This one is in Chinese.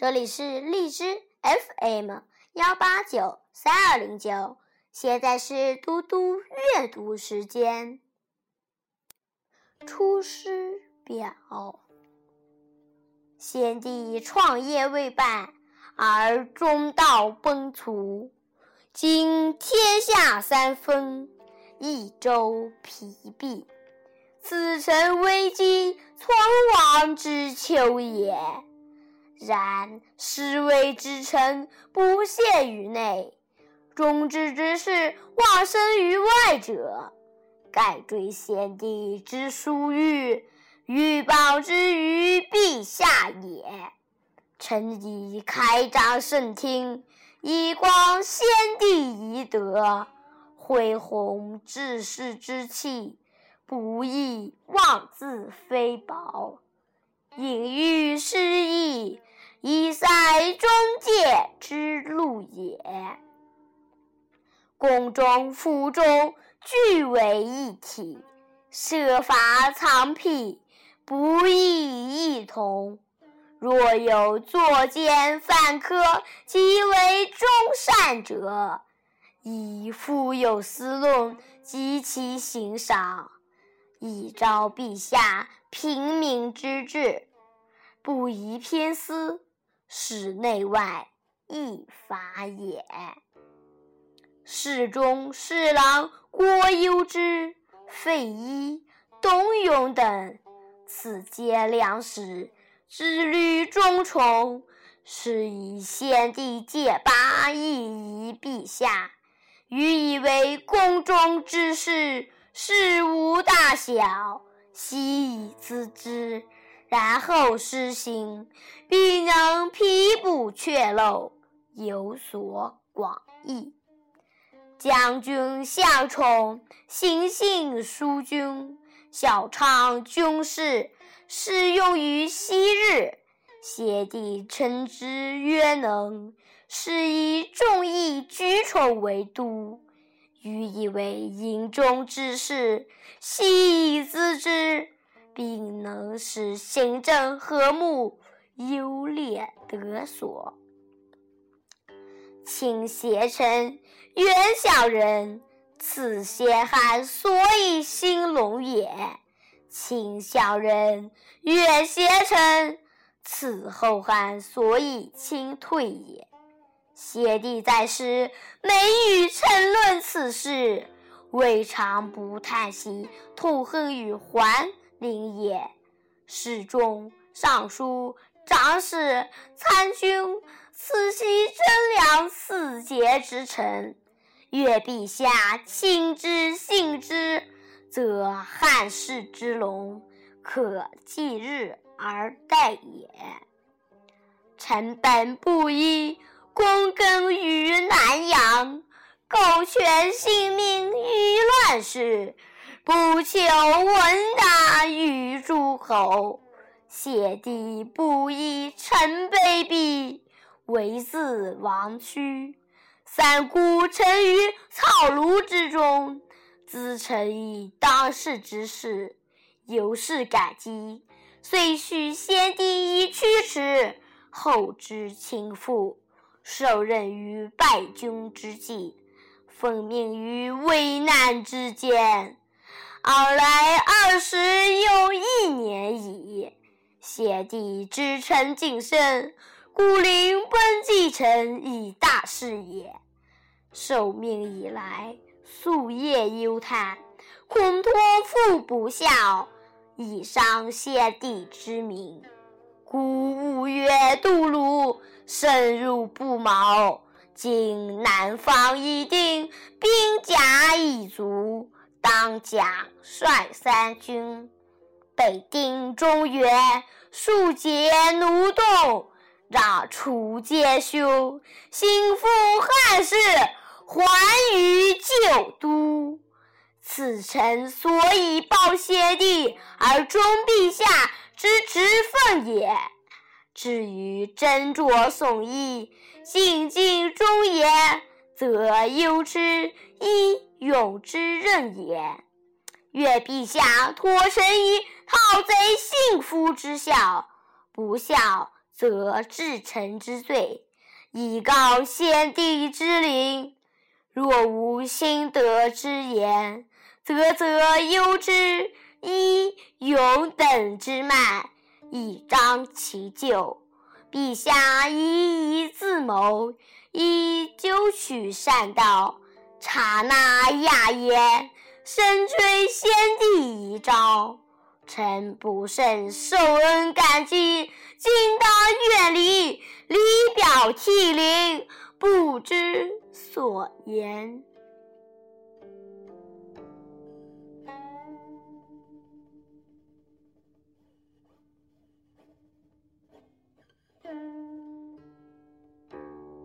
这里是荔枝 FM 幺八九三二零九，现在是嘟嘟阅读时间。《出师表》：先帝创业未半，而中道崩殂。今天下三分，益州疲弊。此诚危机存亡之秋也。然士为之臣，不懈于内；忠志之士，忘身于外者，盖追先帝之殊遇，欲报之于陛下也。臣以开张圣听，以光先帝遗德，恢弘志士之气。不亦妄自菲薄，隐喻失意，以塞中介之路也。宫中府中俱为一体，设法藏辟，不亦异同。若有作奸犯科，即为忠善者，以富有司论及其行赏。以昭陛下平民之志，不宜偏私，使内外异法也。侍中、侍郎郭攸之、费祎、董永等，此皆良史，志虑忠崇，是以先帝借罢亦宜陛下，予以为宫中之事。事无大小，悉以咨之，然后施行，必能批补阙漏，有所广益。将军向宠，行幸淑君，晓畅军事，适用于昔日。先帝称之曰能，是以众议举宠为督。为营中之事，悉以咨之，并能使行政和睦，优劣得所。卿邪臣，远小人，此先汉所以兴隆也；卿小人，远邪臣，此后汉所以倾退也。先帝在世，每与臣论此事，未尝不叹息痛恨于桓灵也。侍中、尚书、长史、参军，此系贞良四节之臣。愿陛下亲之信之，则汉室之隆，可继日而待也。臣本布衣。躬耕于南阳，苟全性命于乱世，不求闻达于诸侯。先帝不以臣卑鄙，为自亡躯。三顾臣于草庐之中，咨臣以当世之事，由是感激。遂许先帝以驱驰，后知倾覆。受任于败军之际，奉命于危难之间，而来二十有一年矣。先帝知臣谨慎，故令本继臣以大事也。受命以来，夙夜忧叹，恐托付不效，以伤先帝之名。故五月渡泸，深入不毛。今南方已定，兵甲已足，当将率三军，北定中原，庶解奴动，让楚皆休，兴复汉室，还于旧都。此臣所以报先帝而忠陛下。之职也。至于斟酌宋义，进敬忠言，则忧之以勇之任也。愿陛下托臣以讨贼幸福之效，不效则至臣之罪，以告先帝之灵；若无心德之言，则则忧之以勇等之慢，以彰其咎。陛下一一自谋，以究取善道，察纳雅言，深垂先帝遗诏。臣不胜受恩感激，今当远离，离表涕零，不知所言。